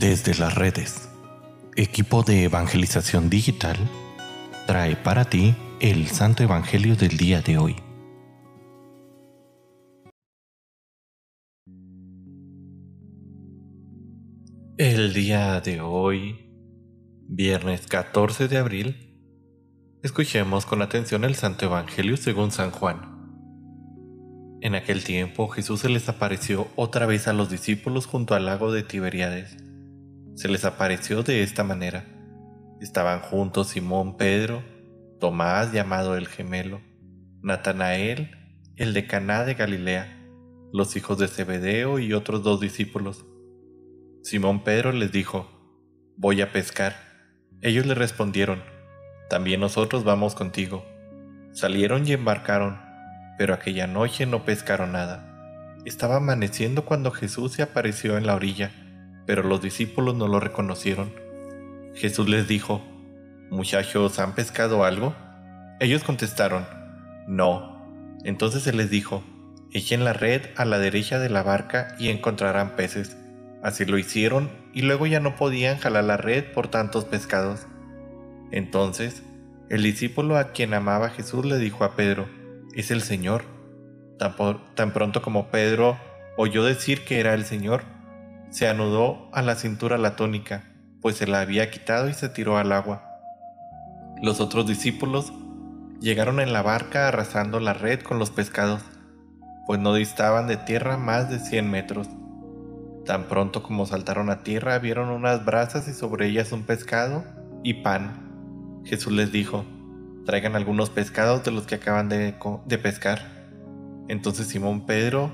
Desde las redes, equipo de evangelización digital trae para ti el Santo Evangelio del día de hoy. El día de hoy, viernes 14 de abril, escuchemos con atención el Santo Evangelio según San Juan. En aquel tiempo Jesús se les apareció otra vez a los discípulos junto al lago de Tiberíades se les apareció de esta manera. Estaban juntos Simón Pedro, Tomás llamado el gemelo, Natanael, el de Caná de Galilea, los hijos de Zebedeo y otros dos discípulos. Simón Pedro les dijo, Voy a pescar. Ellos le respondieron, También nosotros vamos contigo. Salieron y embarcaron, pero aquella noche no pescaron nada. Estaba amaneciendo cuando Jesús se apareció en la orilla pero los discípulos no lo reconocieron. Jesús les dijo, Muchachos, ¿han pescado algo? Ellos contestaron, No. Entonces Él les dijo, Echen la red a la derecha de la barca y encontrarán peces. Así lo hicieron y luego ya no podían jalar la red por tantos pescados. Entonces, el discípulo a quien amaba Jesús le dijo a Pedro, Es el Señor. Tan, tan pronto como Pedro oyó decir que era el Señor, se anudó a la cintura la túnica, pues se la había quitado y se tiró al agua. Los otros discípulos llegaron en la barca arrasando la red con los pescados, pues no distaban de tierra más de 100 metros. Tan pronto como saltaron a tierra vieron unas brasas y sobre ellas un pescado y pan. Jesús les dijo, traigan algunos pescados de los que acaban de, de pescar. Entonces Simón Pedro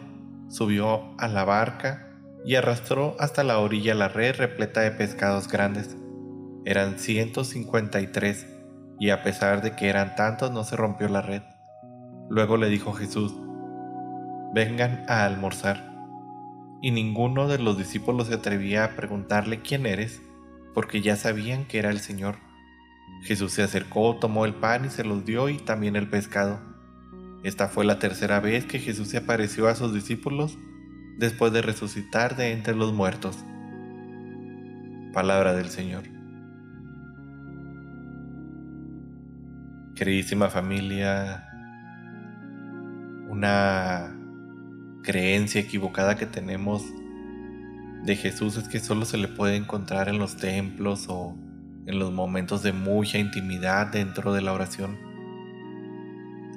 subió a la barca y arrastró hasta la orilla la red repleta de pescados grandes. Eran 153 y a pesar de que eran tantos no se rompió la red. Luego le dijo Jesús, vengan a almorzar. Y ninguno de los discípulos se atrevía a preguntarle quién eres, porque ya sabían que era el Señor. Jesús se acercó, tomó el pan y se los dio y también el pescado. Esta fue la tercera vez que Jesús se apareció a sus discípulos después de resucitar de entre los muertos. Palabra del Señor. Queridísima familia, una creencia equivocada que tenemos de Jesús es que solo se le puede encontrar en los templos o en los momentos de mucha intimidad dentro de la oración.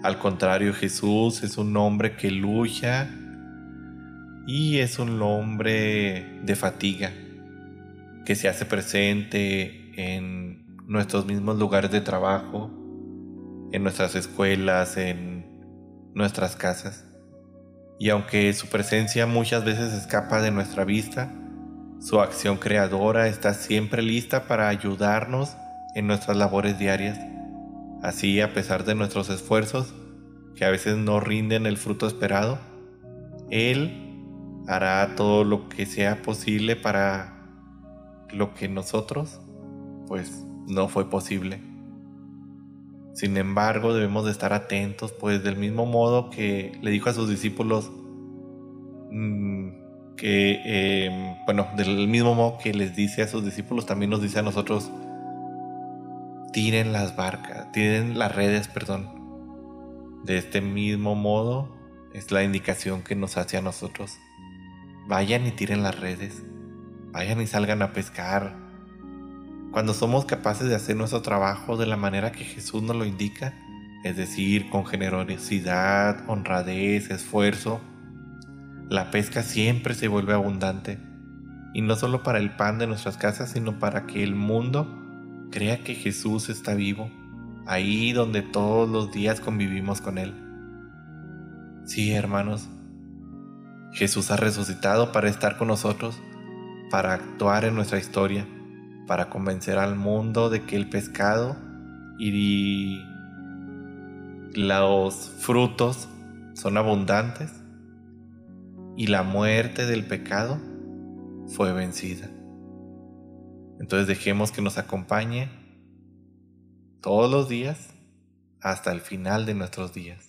Al contrario, Jesús es un hombre que lucha y es un hombre de fatiga que se hace presente en nuestros mismos lugares de trabajo, en nuestras escuelas, en nuestras casas. Y aunque su presencia muchas veces escapa de nuestra vista, su acción creadora está siempre lista para ayudarnos en nuestras labores diarias. Así, a pesar de nuestros esfuerzos, que a veces no rinden el fruto esperado, Él hará todo lo que sea posible para lo que nosotros, pues, no fue posible. Sin embargo, debemos de estar atentos, pues del mismo modo que le dijo a sus discípulos, mm, que, em, bueno, del mismo modo que les dice a sus discípulos, también nos dice a nosotros, tiren las barcas, tiren las redes, perdón. De este mismo modo es la indicación que nos hace a nosotros. Vayan y tiren las redes. Vayan y salgan a pescar. Cuando somos capaces de hacer nuestro trabajo de la manera que Jesús nos lo indica, es decir, con generosidad, honradez, esfuerzo, la pesca siempre se vuelve abundante. Y no solo para el pan de nuestras casas, sino para que el mundo crea que Jesús está vivo, ahí donde todos los días convivimos con Él. Sí, hermanos, Jesús ha resucitado para estar con nosotros, para actuar en nuestra historia, para convencer al mundo de que el pescado y los frutos son abundantes y la muerte del pecado fue vencida. Entonces dejemos que nos acompañe todos los días hasta el final de nuestros días.